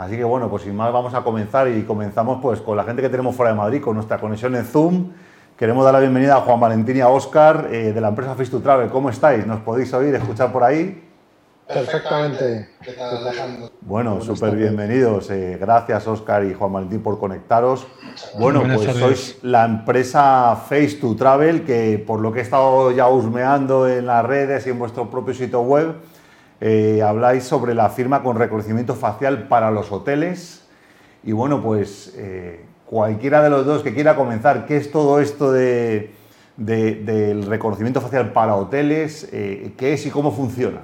Así que bueno, pues sin más vamos a comenzar y comenzamos pues con la gente que tenemos fuera de Madrid, con nuestra conexión en Zoom. Queremos dar la bienvenida a Juan Valentín y a Óscar eh, de la empresa Face to Travel. ¿Cómo estáis? ¿Nos podéis oír, escuchar por ahí? Perfectamente. Bueno, súper bienvenidos. Eh, gracias, Oscar y Juan Valentín, por conectaros. Bueno, pues sois la empresa Face to Travel, que por lo que he estado ya husmeando en las redes y en vuestro propio sitio web, eh, habláis sobre la firma con reconocimiento facial para los hoteles. Y bueno, pues eh, cualquiera de los dos que quiera comenzar, ¿qué es todo esto de, del reconocimiento facial para hoteles? ¿Qué es y cómo funciona?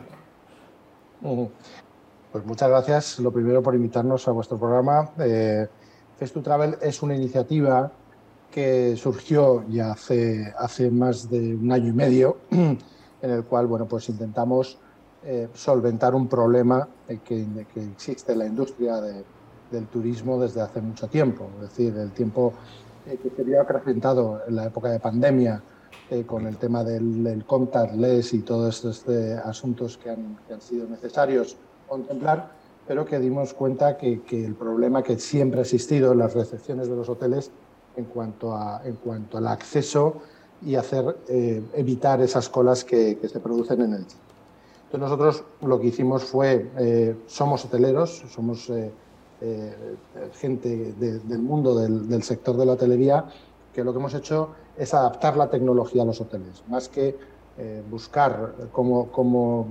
Pues muchas gracias, lo primero por invitarnos a vuestro programa. Eh, Face Travel es una iniciativa que surgió ya hace, hace más de un año y medio, en el cual bueno, pues intentamos eh, solventar un problema que, que, existe en la industria del turismo desde hace mucho tiempo. Es decir, el tiempo eh, que se había acrecentado en la época de pandemia eh, con el tema del, del, contactless y todos estos eh, asuntos que han, que han, sido necesarios contemplar, pero que dimos cuenta que, que, el problema que siempre ha existido en las recepciones de los hoteles en cuanto, a, en cuanto al acceso y hacer eh, evitar esas colas que, se producen en el Entonces nosotros lo que hicimos fue, eh, somos hoteleros, somos eh, eh gente de, del mundo del, sector de la hotelería, que lo que hemos hecho es adaptar la tecnología a los hoteles, más que buscar cómo, cómo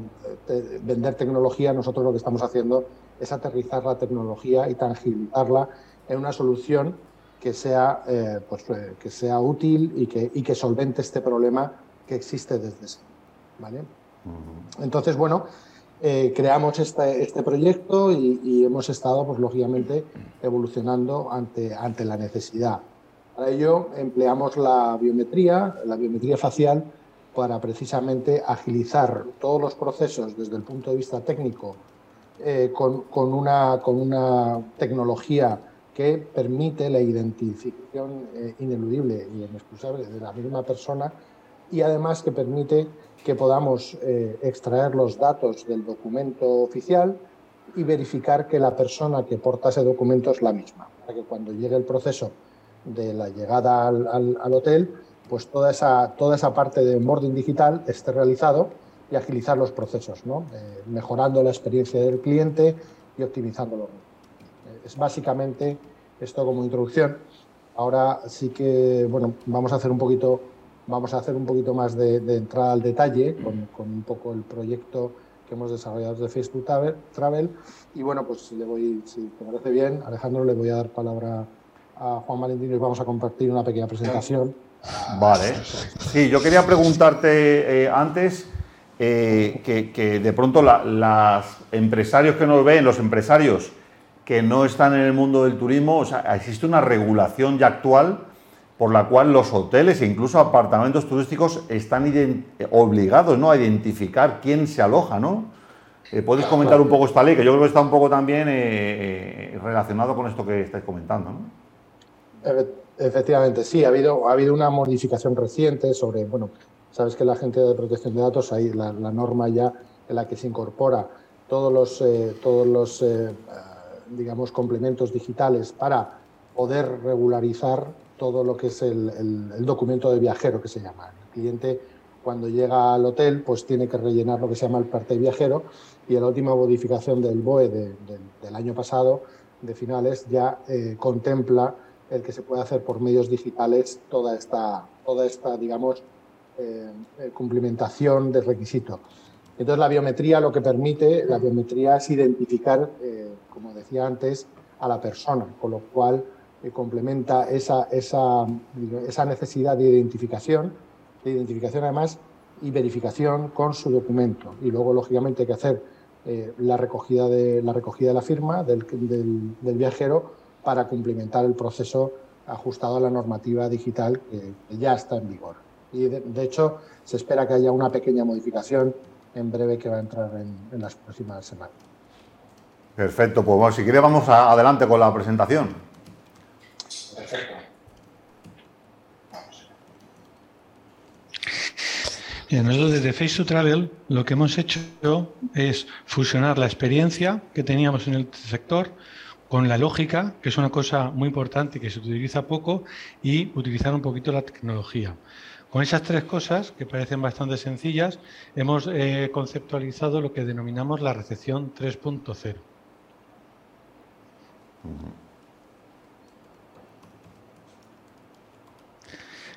vender tecnología, nosotros lo que estamos haciendo es aterrizar la tecnología y tangibilizarla en una solución que sea, pues, que sea útil y que, y que solvente este problema que existe desde siempre. ¿vale? Entonces, bueno, eh, creamos este, proyecto y, y, hemos estado, pues lógicamente, evolucionando ante, ante la necesidad. Para ello empleamos la biometría, la biometría facial, para precisamente agilizar todos los procesos desde el punto de vista técnico eh, con, con, una, con, una, tecnología que permite la identificación eh, ineludible y inexcusable de la misma persona y además que permite que podamos eh, extraer los datos del documento oficial y verificar que la persona que porta ese documento es la misma, para que cuando llegue el proceso de la llegada al, hotel, pues toda esa, toda esa parte de onboarding digital esté realizado y agilizar los procesos, ¿no? mejorando la experiencia del cliente y optimizándolo. Eh, es básicamente esto como introducción. Ahora sí que bueno, vamos a hacer un poquito, vamos a hacer un poquito más de, de entrada al detalle con, con, un poco el proyecto que hemos desarrollado de Facebook Travel. Y bueno, pues le voy, si te parece bien, Alejandro, le voy a dar palabra a Juan Valentín y vamos a compartir una pequeña presentación. Vale. Sí, yo quería preguntarte eh, antes eh, que, que, de pronto los empresarios que nos ven, los empresarios que no están en el mundo del turismo, o sea, existe una regulación ya actual por la cual los hoteles e incluso apartamentos turísticos están obligados ¿no? a identificar quién se aloja, ¿no? Eh, ¿Podéis comentar un poco esta ley? Que yo creo que está un poco también eh, relacionado con esto que estáis comentando, ¿no? Efectivamente, sí, ha habido, ha habido una modificación reciente sobre, bueno, sabes que la gente de protección de datos, hay la, la norma ya en la que se incorpora todos los, eh, todos los eh, digamos, complementos digitales para poder regularizar todo lo que es el, el, documento de viajero que se llama. El cliente cuando llega al hotel pues tiene que rellenar lo que se llama el parte viajero y la última modificación del BOE de, de, del año pasado, de finales, ya eh, contempla el que se puede hacer por medios digitales toda esta, toda esta digamos, eh, cumplimentación del requisito. Entonces, la biometría lo que permite, la biometría es identificar, eh, como decía antes, a la persona, con lo cual eh, complementa esa, esa, esa necesidad de identificación, de identificación además y verificación con su documento. Y luego, lógicamente, hay que hacer eh, la, recogida de, la recogida de la firma del, del, viajero para cumplimentar el proceso ajustado a la normativa digital que, ya está en vigor. Y de, hecho, se espera que haya una pequeña modificación en breve que va a entrar en, las próximas semanas. Perfecto, pues bueno, si quiere vamos adelante con la presentación. Perfecto. Bien, nosotros desde Face to Travel lo que hemos hecho es fusionar la experiencia que teníamos en el sector con la lógica, que es una cosa muy importante y que se utiliza poco, y utilizar un poquito la tecnología. Con esas tres cosas, que parecen bastante sencillas, hemos eh, conceptualizado lo que denominamos la recepción 3.0.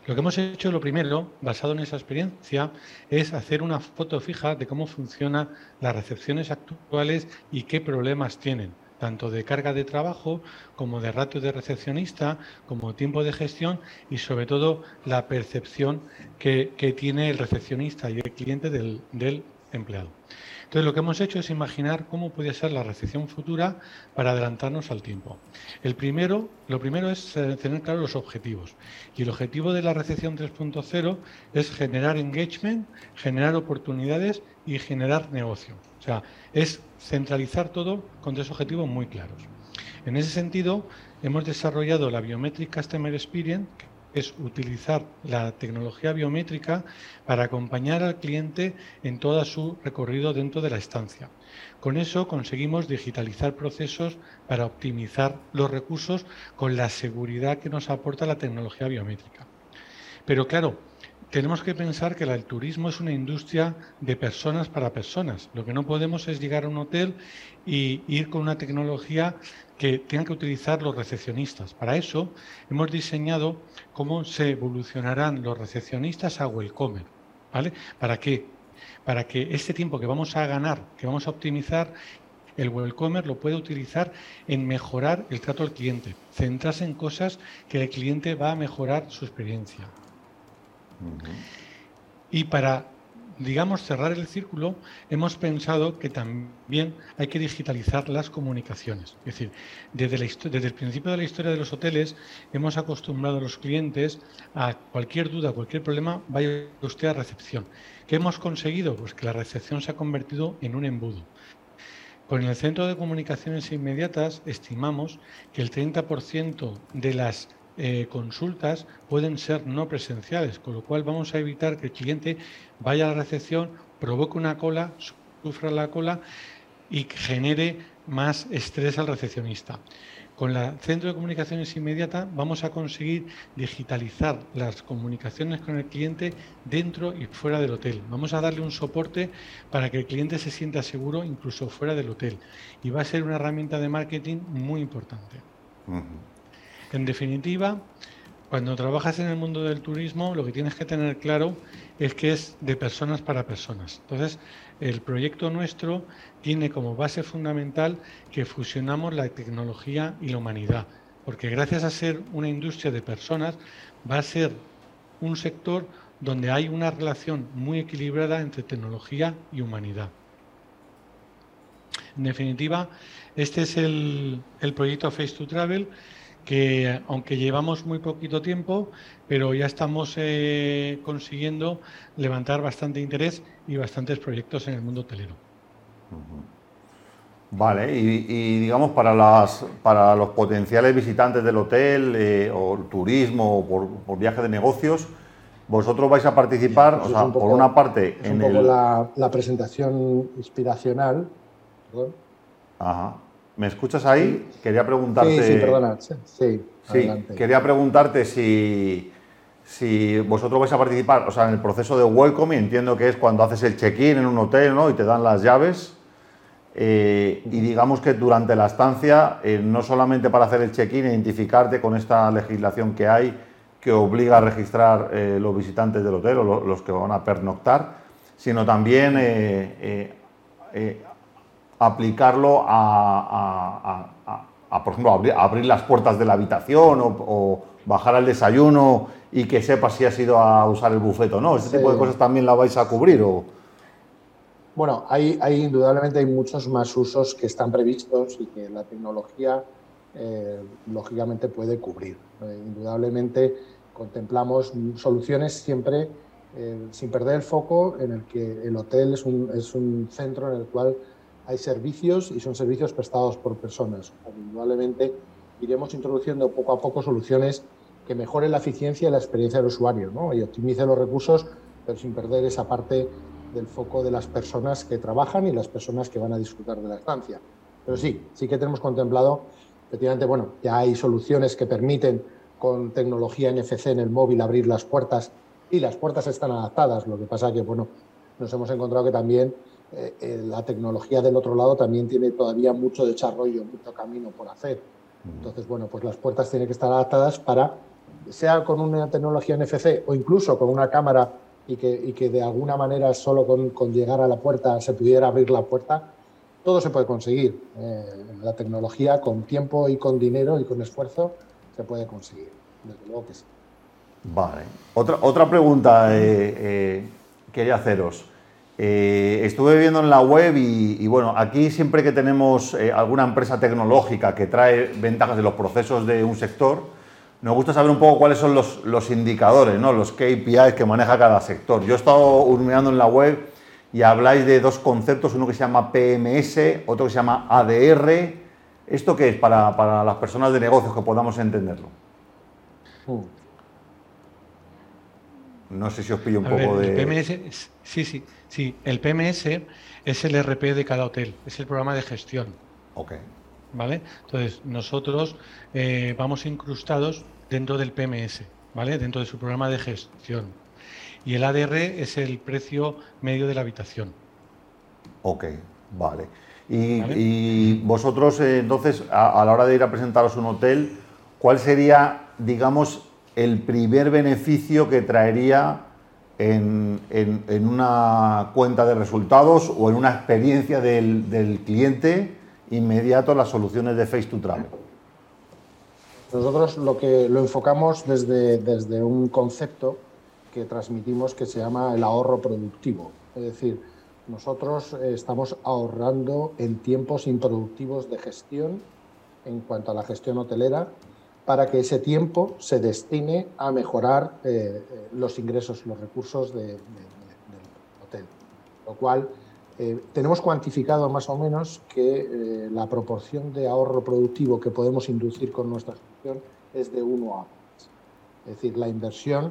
Lo que hemos hecho, lo primero, basado en esa experiencia, es hacer una foto fija de cómo funcionan las recepciones actuales y qué problemas tienen tanto de carga de trabajo como de ratio de recepcionista, como tiempo de gestión y sobre todo la percepción que, tiene el recepcionista y el cliente del, del empleado. Entonces lo que hemos hecho es imaginar cómo puede ser la recepción futura para adelantarnos al tiempo. El primero, lo primero es eh, tener claros los objetivos. Y el objetivo de la recepción 3.0 es generar engagement, generar oportunidades y generar negocio. O sea, es centralizar todo con tres objetivos muy claros. En ese sentido, hemos desarrollado la Biometric Customer Experience, es utilizar la tecnología biométrica para acompañar al cliente en todo su recorrido dentro de la estancia. Con eso conseguimos digitalizar procesos para optimizar los recursos con la seguridad que nos aporta la tecnología biométrica. Pero claro, tenemos que pensar que el turismo es una industria de personas para personas. Lo que no podemos es llegar a un hotel y ir con una tecnología que tengan que utilizar los recepcionistas. Para eso hemos diseñado cómo se evolucionarán los recepcionistas a Welcomer. ¿vale? ¿Para qué? Para que este tiempo que vamos a ganar, que vamos a optimizar, el Welcomer lo puede utilizar en mejorar el trato al cliente, centrarse en cosas que el cliente va a mejorar su experiencia. Y para, digamos, cerrar el círculo, hemos pensado que también hay que digitalizar las comunicaciones. Es decir, desde, desde el principio de la historia de los hoteles hemos acostumbrado a los clientes a cualquier duda, cualquier problema, vaya usted a recepción. ¿Qué hemos conseguido? Pues que la recepción se ha convertido en un embudo. Con el Centro de Comunicaciones Inmediatas estimamos que el 30% de las eh, consultas pueden ser no presenciales, con lo cual vamos a evitar que el cliente vaya a la recepción, provoque una cola, sufra la cola y genere más estrés al recepcionista. Con el Centro de Comunicaciones Inmediata vamos a conseguir digitalizar las comunicaciones con el cliente dentro y fuera del hotel. Vamos a darle un soporte para que el cliente se sienta seguro incluso fuera del hotel. Y va a ser una herramienta de marketing muy importante. En definitiva, cuando trabajas en el mundo del turismo, lo que tienes que tener claro es que es de personas para personas. Entonces, el proyecto nuestro tiene como base fundamental que fusionamos la tecnología y la humanidad, porque gracias a ser una industria de personas, va a ser un sector donde hay una relación muy equilibrada entre tecnología y humanidad. En definitiva, este es el, el proyecto Face to Travel que aunque llevamos muy poquito tiempo, pero ya estamos eh, consiguiendo levantar bastante interés y bastantes proyectos en el mundo hotelero. Vale, y, digamos para, las, para los potenciales visitantes del hotel eh, o turismo o por, viaje de negocios, vosotros vais a participar, o sea, por una parte en un poco la, la, presentación inspiracional. Ajá. ¿Me escuchas ahí? Quería preguntarte. Sí, sí, perdona. Sí, sí quería preguntarte si, si vosotros vais a participar, o sea, en el proceso de welcome, entiendo que es cuando haces el check-in en un hotel, ¿no? Y te dan las llaves. Eh, y digamos que durante la estancia, eh, no solamente para hacer el check-in, identificarte con esta legislación que hay que obliga a registrar eh, los visitantes del hotel o los que van a pernoctar, sino también aplicarlo a, por ejemplo, abrir, las puertas de la habitación o, bajar al desayuno y que sepa si has ido a usar el bufeto o no. ¿Ese tipo de cosas también la vais a cubrir? O? Bueno, hay, hay, indudablemente hay muchos más usos que están previstos y que la tecnología eh, lógicamente puede cubrir. Eh, indudablemente contemplamos soluciones siempre eh, sin perder el foco en el que el hotel es un, es un centro en el cual hay servicios y son servicios prestados por personas. Indudablemente iremos introduciendo poco a poco soluciones que mejoren la eficiencia y la experiencia del usuario ¿no? y optimicen los recursos, pero sin perder esa parte del foco de las personas que trabajan y las personas que van a disfrutar de la estancia. Pero sí, sí que tenemos contemplado Efectivamente, bueno, ya hay soluciones que permiten con tecnología NFC en el móvil abrir las puertas y las puertas están adaptadas. Lo que pasa que, bueno, nos hemos encontrado que también eh, eh, la tecnología del otro lado también tiene todavía mucho desarrollo, mucho camino por hacer. Entonces, bueno, pues las puertas tienen que estar adaptadas para, sea con una tecnología NFC o incluso con una cámara y que, que de alguna manera solo con, llegar a la puerta se pudiera abrir la puerta, todo se puede conseguir. Eh, la tecnología con tiempo y con dinero y con esfuerzo se puede conseguir. Desde luego que sí. Vale. Otra, otra pregunta quería haceros. Eh, estuve viendo en la web y, bueno, aquí siempre que tenemos eh, alguna empresa tecnológica que trae ventajas de los procesos de un sector, nos gusta saber un poco cuáles son los, indicadores, ¿no? los KPIs que maneja cada sector. Yo he estado hurmeando en la web y habláis de dos conceptos, uno que se llama PMS, otro que se llama ADR. ¿Esto qué es para, las personas de negocios que podamos entenderlo? Uh. No sé si os pillo un poco de... PMS, sí, sí. Sí, el PMS es el RP de cada hotel, es el programa de gestión. Ok. ¿Vale? Entonces, nosotros eh, vamos incrustados dentro del PMS, ¿vale? Dentro de su programa de gestión. Y el ADR es el precio medio de la habitación. Ok, vale. Y, vosotros, eh, entonces, a, a la hora de ir a presentaros un hotel, ¿cuál sería, digamos, el primer beneficio que traería en, una cuenta de resultados o en una experiencia del, cliente inmediato las soluciones de Face to Travel? Nosotros lo que lo enfocamos desde, desde un concepto que transmitimos que se llama el ahorro productivo. Es decir, nosotros estamos ahorrando en tiempos improductivos de gestión en cuanto a la gestión hotelera para que ese tiempo se destine a mejorar eh, eh, los ingresos, los recursos del hotel. Lo cual eh, tenemos cuantificado más o menos que la proporción de ahorro productivo que podemos inducir con nuestra gestión es de 1 a 3. Es decir, la inversión,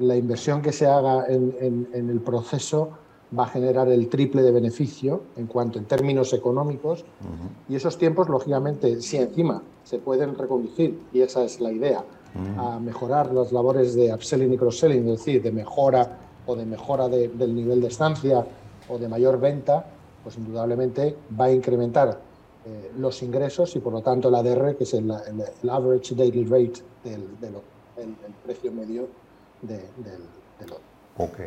la inversión que se haga en, el proceso va a generar el triple de beneficio en cuanto en términos económicos y esos tiempos, lógicamente, si encima se pueden reconducir, y esa es la idea, a mejorar las labores de upselling y cross-selling, es decir, de mejora o de mejora del nivel de estancia o de mayor venta, pues indudablemente va a incrementar eh, los ingresos y por lo tanto el ADR, que es el, average daily rate del, precio medio del, del Ok.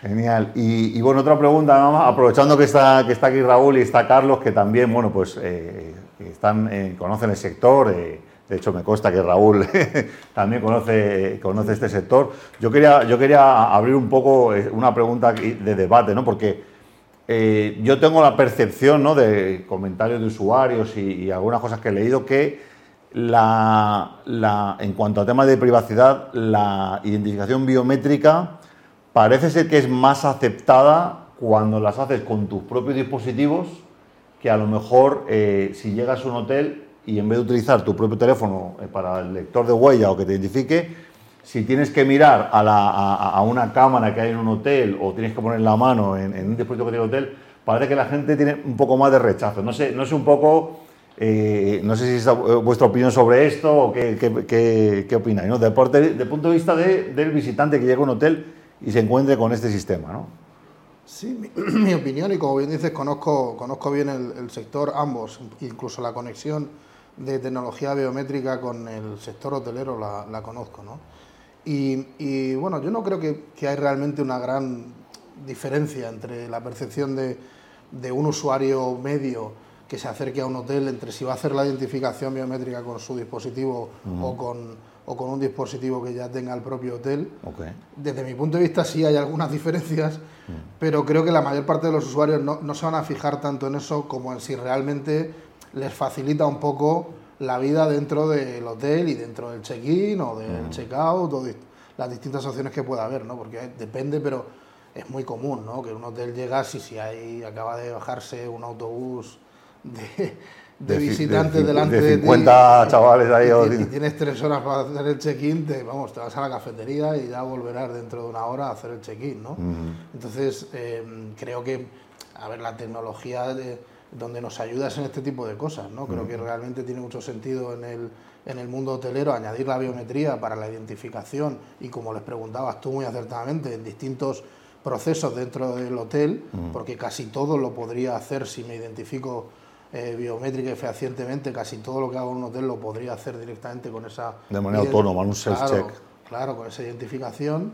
Genial. Y, bueno, otra pregunta, aprovechando que está, que está aquí Raúl y está Carlos, que también, bueno, pues eh, están, eh, conocen el sector. Eh, de hecho, me consta que Raúl también conoce, conoce este sector. Yo quería, yo quería abrir un poco una pregunta de debate, ¿no? Porque yo tengo la percepción, ¿no? De comentarios de usuarios y, algunas cosas que he leído que la, en cuanto a temas de privacidad, la identificación biométrica parece ser que es más aceptada cuando las haces con tus propios dispositivos que a lo mejor eh, si llegas a un hotel y en vez de utilizar tu propio teléfono eh, para el lector de huella o que te identifique, si tienes que mirar a, una cámara que hay en un hotel o tienes que poner la mano en, un dispositivo que tiene el hotel, parece que la gente tiene un poco más de rechazo. No sé, no sé un poco, eh, no sé si es vuestra opinión sobre esto o qué, qué, opináis, ¿no? De, punto de vista del visitante que llega a un hotel y se encuentre con este sistema, ¿no? Sí, mi, opinión, y como bien dices, conozco, conozco bien el, sector, ambos, incluso la conexión de tecnología biométrica con el sector hotelero la, conozco, ¿no? Y, bueno, yo no creo que, que, hay realmente una gran diferencia entre la percepción de, de, un usuario medio que se acerque a un hotel entre si va a hacer la identificación biométrica con su dispositivo o con o con un dispositivo que ya tenga el propio hotel. Desde mi punto de vista sí hay algunas diferencias, mm. pero creo que la mayor parte de los usuarios no, se van a fijar tanto en eso como en si realmente les facilita un poco la vida dentro del hotel y dentro del check-in o del mm. check-out o las distintas opciones que pueda haber, ¿no? porque depende, pero es muy común ¿no? que un hotel llega si, si hay, acaba de bajarse un autobús de de, visitantes delante de, 50 chavales ahí. Y, tienes tres horas para hacer el check-in, te, vamos, te vas a la cafetería y ya volverás dentro de una hora a hacer el check-in, ¿no? Entonces, em, creo que, a ver, la tecnología donde nos ayudas en este tipo de cosas. ¿no? Creo que realmente tiene mucho sentido en el, en el mundo hotelero añadir la biometría para la identificación y, como les preguntabas tú muy acertadamente, en distintos procesos dentro del hotel, porque casi todo lo podría hacer si me identifico eh, biométrica y fehacientemente, casi todo lo que hago en un hotel lo podría hacer directamente con esa... De manera autónoma, un self-check. Claro, con esa identificación.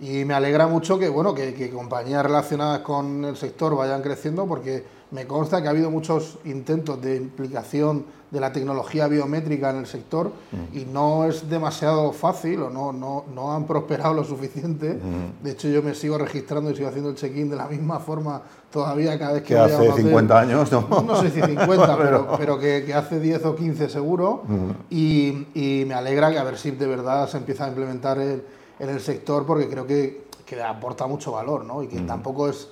Y me alegra mucho que, bueno, que compañías relacionadas con el sector vayan creciendo porque me consta que ha habido muchos intentos de implicación de la tecnología biométrica en el sector mm. y no es demasiado fácil o no, no, no han prosperado lo suficiente. Mm. De hecho, yo me sigo registrando y sigo haciendo el check-in de la misma forma todavía cada vez que... Que hace 50 años, ¿no? No sé si 50, pero, pero que, hace 10 o 15 seguro. Mm. Y, y, me alegra que a ver si de verdad se empieza a implementar en el sector porque creo que, que aporta mucho valor, ¿no? Y que tampoco es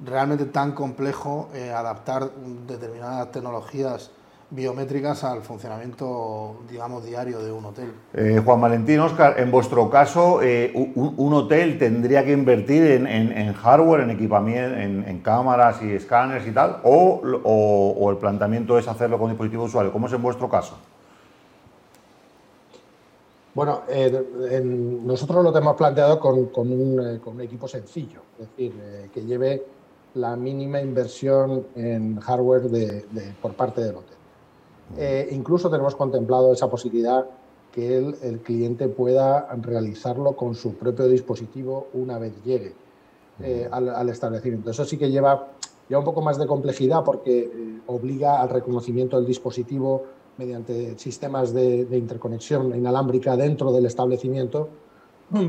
realmente tan complejo eh, adaptar determinadas tecnologías biométricas al funcionamiento, digamos, diario de un hotel. Eh, Juan Valentín, Oscar, en vuestro caso, eh, un, hotel tendría que invertir en, hardware, en equipamiento, en, cámaras y escáneres y tal, o, el planteamiento es hacerlo con dispositivo usuario. ¿Cómo es en vuestro caso? Bueno, nosotros lo hemos planteado con, un, con, un, equipo sencillo, es decir, que lleve la mínima inversión en hardware de, por parte del hotel. Eh, incluso tenemos contemplado esa posibilidad que el, cliente pueda realizarlo con su propio dispositivo una vez llegue eh, al, establecimiento. Eso sí que lleva ya un poco más de complejidad porque eh, obliga al reconocimiento del dispositivo mediante sistemas de, de, interconexión inalámbrica dentro del establecimiento,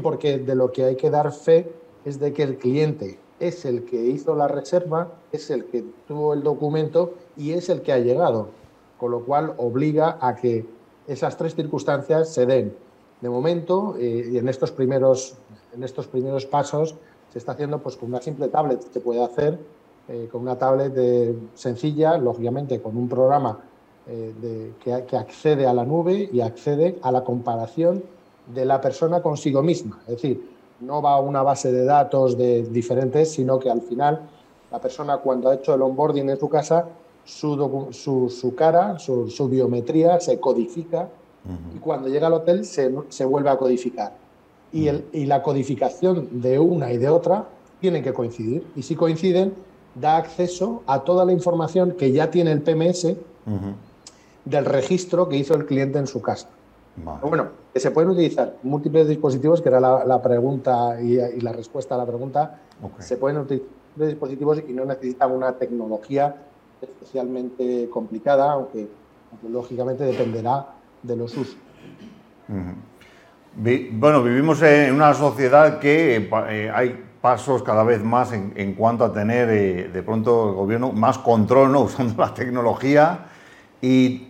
porque de lo que hay que dar fe es de que el cliente es el que hizo la reserva, es el que tuvo el documento y es el que ha llegado, con lo cual obliga a que esas tres circunstancias se den. De momento, eh, y en estos, primeros, en estos primeros pasos, se está haciendo pues, con una simple tablet, se puede hacer eh, con una tablet de, sencilla, lógicamente con un programa eh, que, que accede a la nube y accede a la comparación de la persona consigo misma. Es decir, no va a una base de datos de diferentes, sino que al final la persona cuando ha hecho el onboarding en su casa, su, su, cara, su, biometría se codifica y cuando llega al hotel se, se vuelve a codificar. Y, el, y, la codificación de una y de otra tienen que coincidir. Y si coinciden, da acceso a toda la información que ya tiene el PMS del registro que hizo el cliente en su casa. Bueno, que se pueden utilizar múltiples dispositivos, que era la, pregunta y, la respuesta a la pregunta. Se pueden utilizar dispositivos y no necesitan una tecnología especialmente complicada, aunque, lógicamente dependerá de los usos. Bueno, vivimos en una sociedad que eh, hay pasos cada vez más en, cuanto a tener eh, de pronto el gobierno más control ¿no? usando la tecnología y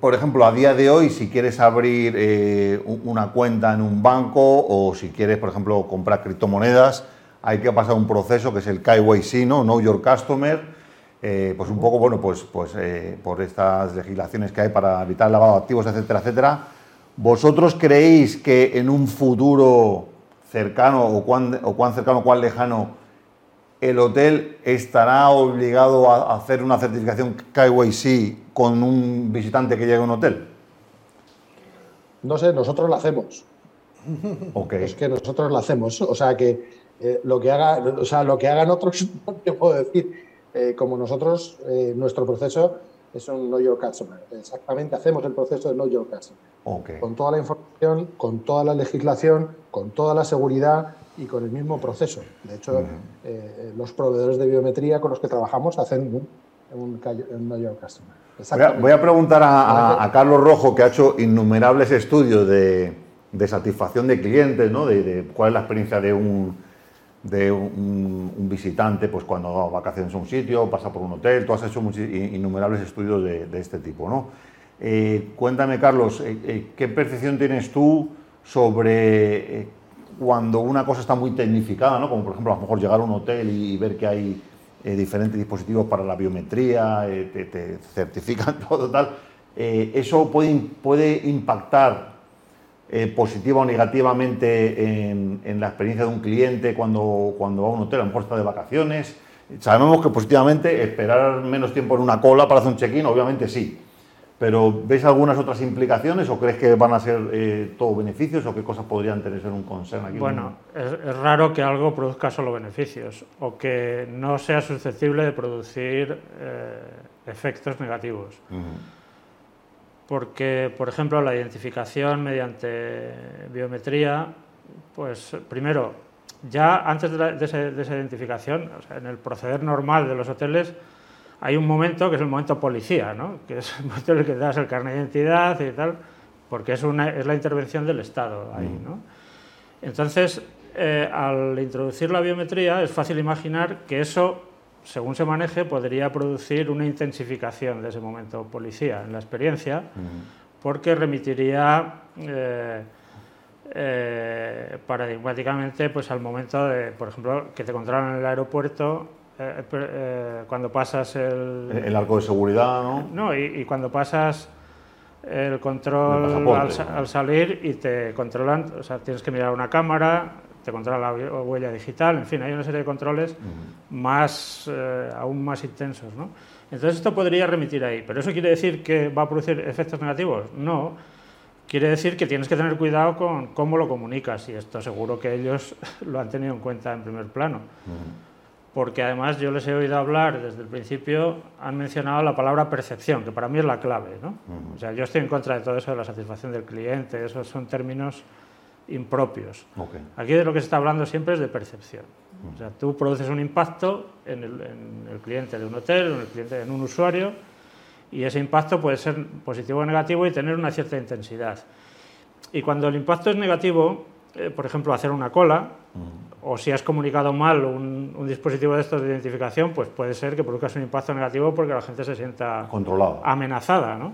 por ejemplo, a día de hoy, si quieres abrir eh, una cuenta en un banco o si quieres, por ejemplo, comprar criptomonedas, hay que pasar un proceso que es el KYC, ¿no? Know Your Customer, eh, pues un poco, bueno, pues, pues eh, por estas legislaciones que hay para evitar el lavado de activos, etcétera, etcétera. ¿Vosotros creéis que en un futuro cercano o cuán, o cuán cercano o cuán lejano el hotel estará obligado a hacer una certificación KYC con un visitante que llegue a un hotel? No sé, nosotros la hacemos. Okay. Es que nosotros la hacemos. O sea que eh, lo que haga, o sea, lo que hagan otros, no te puedo decir. Eh, como nosotros, eh, nuestro proceso es un Know Your Customer. Exactamente, hacemos el proceso de Know Your Customer. Con toda la información, con toda la legislación, con toda la seguridad y con el mismo proceso. De hecho, los proveedores de biometría con los que trabajamos hacen un, un, un Customer. Voy a, preguntar a, Carlos Rojo, que ha hecho innumerables estudios de, de satisfacción de clientes, ¿no? de, cuál es la experiencia de un, de un, visitante pues cuando va a vacaciones a un sitio, pasa por un hotel, tú has hecho innumerables estudios de, de este tipo. ¿no? Eh, cuéntame, Carlos, eh, ¿qué percepción tienes tú sobre cuando una cosa está muy tecnificada, ¿no? como por ejemplo a lo mejor llegar a un hotel y, ver que hay eh, diferentes dispositivos para la biometría, eh, te, certifican todo tal, eh, eso puede, puede impactar positiva o negativamente en, la experiencia de un cliente cuando, cuando va a un hotel, a lo mejor de vacaciones. Sabemos que positivamente esperar menos tiempo en una cola para hacer un check-in, obviamente sí. Pero ¿ves algunas otras implicaciones o crees que van a ser eh, todo beneficios o qué cosas podrían tener un concern aquí? Bueno, es, raro que algo produzca solo beneficios o que no sea susceptible de producir eh, efectos negativos. Porque, por ejemplo, la identificación mediante biometría, pues primero, ya antes de, esa, identificación, en el proceder normal de los hoteles, hay un momento que es el momento policía, ¿no? que es el momento en el que das el carnet de identidad y tal, porque es, una, es la intervención del Estado ahí. ¿no? Entonces, eh, al introducir la biometría, es fácil imaginar que eso, según se maneje, podría producir una intensificación de ese momento policía en la experiencia, porque remitiría eh, eh, paradigmáticamente pues, al momento de, por ejemplo, que te controlan en el aeropuerto eh, eh, cuando pasas el... El arco de seguridad, ¿no? No, y, cuando pasas el control al, salir y te controlan, o sea, tienes que mirar una cámara, te controla la huella digital, en fin, hay una serie de controles más, eh, aún más intensos, ¿no? Entonces esto podría remitir ahí, pero ¿eso quiere decir que va a producir efectos negativos? No, quiere decir que tienes que tener cuidado con cómo lo comunicas y esto seguro que ellos lo han tenido en cuenta en primer plano porque además yo les he oído hablar desde el principio, han mencionado la palabra percepción, que para mí es la clave. ¿no? O sea, yo estoy en contra de todo eso de la satisfacción del cliente, esos son términos impropios. Aquí de lo que se está hablando siempre es de percepción. O sea, tú produces un impacto en el, cliente de un hotel, en el cliente en un usuario, y ese impacto puede ser positivo o negativo y tener una cierta intensidad. Y cuando el impacto es negativo, eh, por ejemplo, hacer una cola, o si has comunicado mal un, dispositivo de estos de identificación, pues puede ser que produzcas un impacto negativo porque la gente se sienta amenazada. ¿no?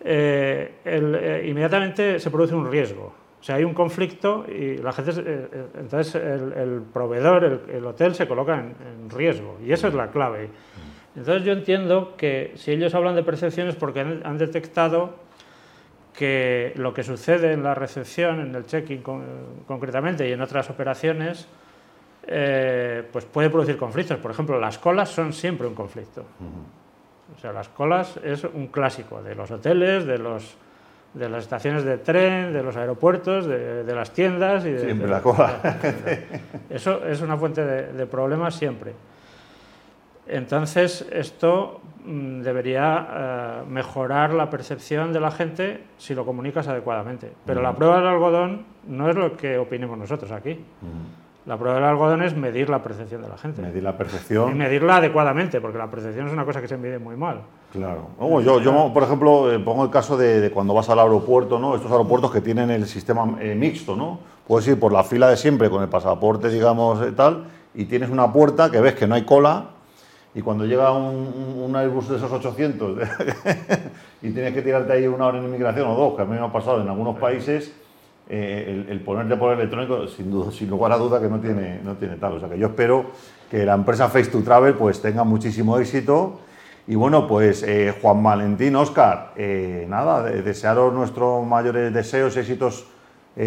Eh, eh, inmediatamente se produce un riesgo. O sea, hay un conflicto y la gente, eh, entonces el, proveedor, el, hotel se coloca en, riesgo y eso es la clave. Entonces yo entiendo que si ellos hablan de percepciones porque han detectado que lo que sucede en la recepción, en el check-in concretamente y en otras operaciones, eh, pues puede producir conflictos. Por ejemplo, las colas son siempre un conflicto. O sea, las colas es un clásico de los hoteles, de, los, de las estaciones de tren, de los aeropuertos, de, las tiendas. Y de, siempre la cola. Eso es una fuente de problemas siempre. Entonces, esto mm, debería eh, mejorar la percepción de la gente si lo comunicas adecuadamente. Pero la prueba del algodón no es lo que opinemos nosotros aquí. La prueba del algodón es medir la percepción de la gente. Medir la percepción. Y medirla adecuadamente, porque la percepción es una cosa que se mide muy mal. Claro. yo, yo, por ejemplo, eh, pongo el caso de, cuando vas al aeropuerto, ¿no? Estos aeropuertos que tienen el sistema eh, mixto, ¿no? Puedes ir por la fila de siempre con el pasaporte, digamos, tal, y tienes una puerta que ves que no hay cola y cuando llega un, Airbus de esos 800 y tienes que tirarte ahí una hora en inmigración o dos, que a mí me ha pasado en algunos países, eh, el, ponerte por electrónico, sin, duda, sin lugar a duda que no tiene, no tiene tal. O sea que yo espero que la empresa Face to Travel pues tenga muchísimo éxito. Y bueno, pues eh, Juan Valentín, Oscar, eh, nada, desearos nuestros mayores deseos, éxitos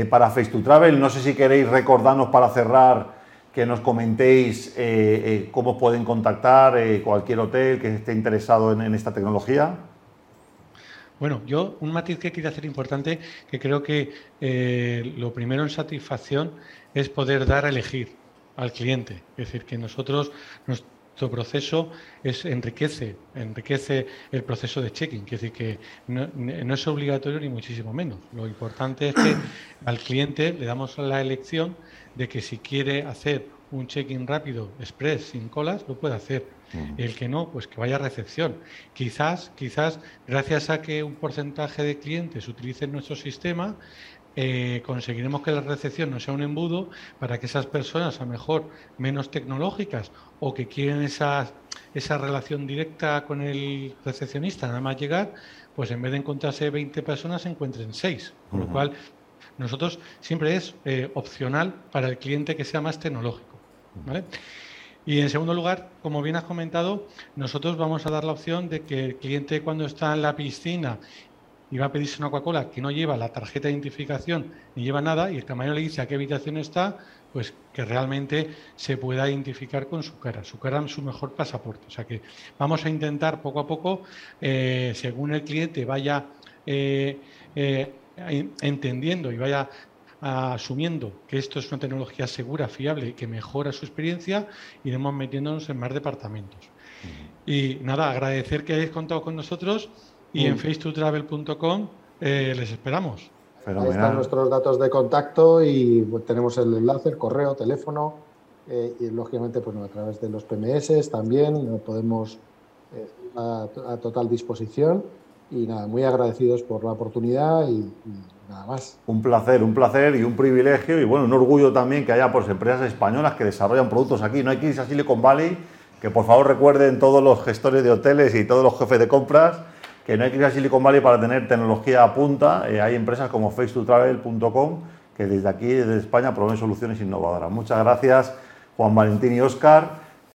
para Face to Travel. No sé si queréis recordarnos para cerrar que nos comentéis eh, eh, cómo pueden contactar eh, cualquier hotel que esté interesado en, esta tecnología. Bueno, yo un matiz que quiero hacer importante, que creo que lo primero en satisfacción es poder dar a elegir al cliente. Es decir, que nosotros, nuestro proceso es, enriquece, enriquece el proceso de checking. Es decir, que no, no es obligatorio ni muchísimo menos. Lo importante es que al cliente le damos la elección de que si quiere hacer un check-in rápido, express, sin colas, lo puede hacer. El que no, pues que vaya a recepción. Quizás, quizás, gracias a que un porcentaje de clientes utilicen nuestro sistema, eh, conseguiremos que la recepción no sea un embudo para que esas personas, a lo mejor menos tecnológicas o que quieren esa, esa relación directa con el recepcionista, nada más llegar, pues en vez de encontrarse 20 personas, se encuentren 6. Con lo cual, nosotros siempre es eh, opcional para el cliente que sea más tecnológico. Y en segundo lugar, como bien has comentado, nosotros vamos a dar la opción de que el cliente cuando está en la piscina y va a pedirse una Coca-Cola que no lleva la tarjeta de identificación ni lleva nada y el camarero le dice a qué habitación está, pues que realmente se pueda identificar con su cara. Su cara es su mejor pasaporte. O sea que vamos a intentar poco a poco, eh, según el cliente vaya eh, eh, entendiendo y vaya asumiendo que esto es una tecnología segura, fiable y que mejora su experiencia, iremos metiéndonos en más departamentos. Y nada, agradecer que hayáis contado con nosotros y en face2travel.com les esperamos. Ahí están nuestros datos de contacto y pues, tenemos el enlace, el correo, teléfono eh, y lógicamente pues, a través de los PMS también podemos eh, a, total disposición y nada, muy agradecidos por la oportunidad y, nada más. Un placer, un placer y un privilegio y bueno, un orgullo también que haya pues, empresas españolas que desarrollan productos aquí. No hay que irse a Silicon Valley, que por favor recuerden todos los gestores de hoteles y todos los jefes de compras que no hay que ir a Silicon Valley para tener tecnología a punta. Eh, hay empresas como face2travel.com que desde aquí, desde España, proveen soluciones innovadoras. Muchas gracias, Juan Valentín y Óscar.